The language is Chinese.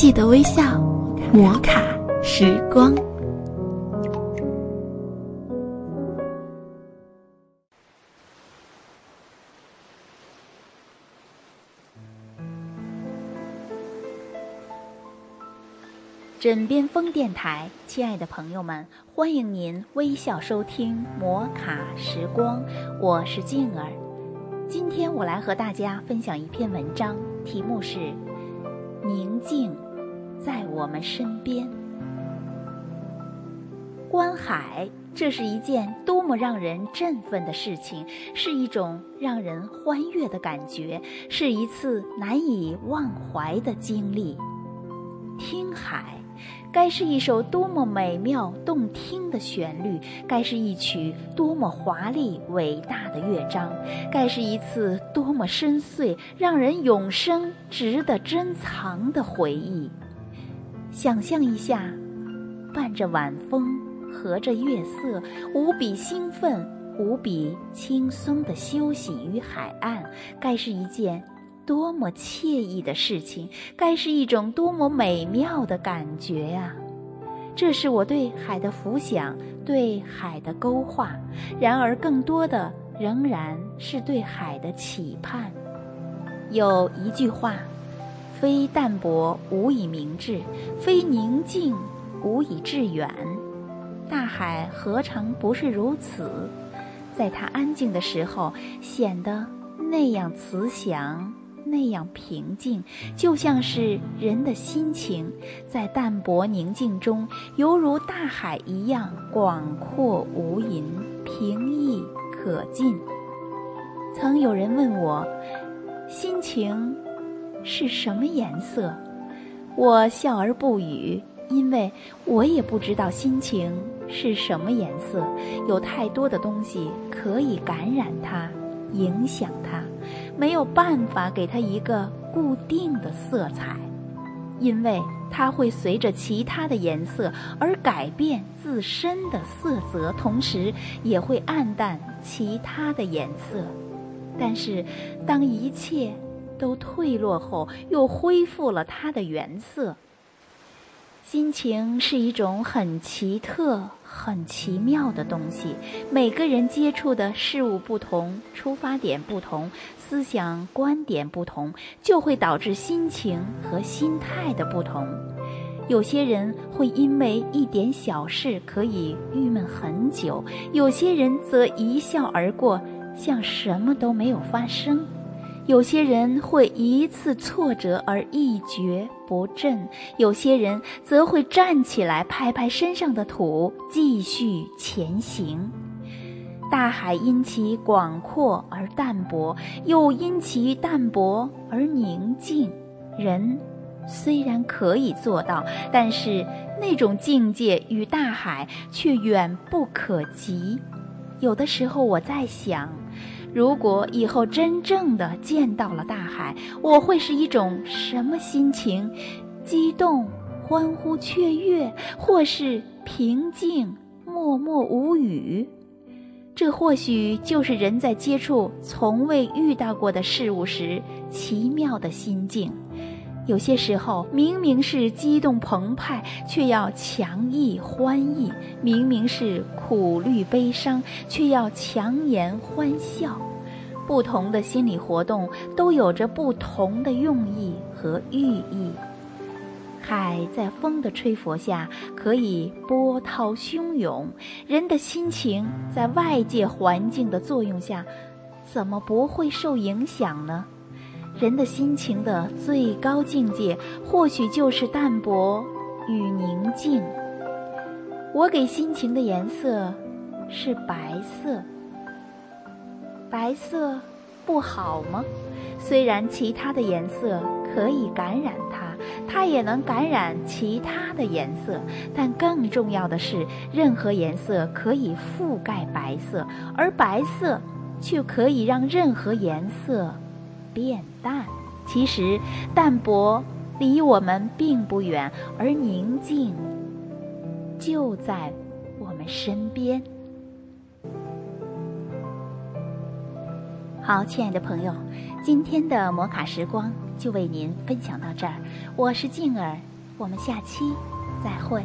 记得微笑，摩卡时光。枕边风电台，亲爱的朋友们，欢迎您微笑收听摩卡时光，我是静儿。今天我来和大家分享一篇文章，题目是《宁静在我们身边》。观海，这是一件多么让人振奋的事情，是一种让人欢悦的感觉，是一次难以忘怀的经历。听海。该是一首多么美妙动听的旋律，该是一曲多么华丽伟大的乐章，该是一次多么深邃、让人永生值得珍藏的回忆。想象一下，伴着晚风，和着月色，无比兴奋、无比轻松的休息于海岸，该是一件。多么惬意的事情，该是一种多么美妙的感觉呀！这是我对海的浮想，对海的勾画。然而，更多的仍然是对海的期盼。有一句话：“非淡泊无以明志，非宁静无以致远。”大海何尝不是如此？在它安静的时候，显得那样慈祥。那样平静，就像是人的心情，在淡泊宁静中，犹如大海一样广阔无垠、平易可进。曾有人问我，心情是什么颜色？我笑而不语，因为我也不知道心情是什么颜色。有太多的东西可以感染它。影响它，没有办法给它一个固定的色彩，因为它会随着其他的颜色而改变自身的色泽，同时也会暗淡其他的颜色。但是，当一切都退落后，又恢复了它的原色。心情是一种很奇特、很奇妙的东西。每个人接触的事物不同，出发点不同，思想观点不同，就会导致心情和心态的不同。有些人会因为一点小事可以郁闷很久，有些人则一笑而过，像什么都没有发生。有些人会一次挫折而一蹶不振，有些人则会站起来拍拍身上的土，继续前行。大海因其广阔而淡泊，又因其淡泊而宁静。人虽然可以做到，但是那种境界与大海却远不可及。有的时候，我在想。如果以后真正的见到了大海，我会是一种什么心情？激动、欢呼、雀跃，或是平静、默默无语？这或许就是人在接触从未遇到过的事物时奇妙的心境。有些时候，明明是激动澎湃，却要强抑欢意；明明是苦虑悲伤，却要强颜欢笑。不同的心理活动都有着不同的用意和寓意。海在风的吹拂下可以波涛汹涌，人的心情在外界环境的作用下，怎么不会受影响呢？人的心情的最高境界，或许就是淡泊与宁静。我给心情的颜色是白色。白色不好吗？虽然其他的颜色可以感染它，它也能感染其他的颜色，但更重要的是，任何颜色可以覆盖白色，而白色却可以让任何颜色。变淡，其实淡泊离我们并不远，而宁静就在我们身边。好，亲爱的朋友，今天的摩卡时光就为您分享到这儿。我是静儿，我们下期再会。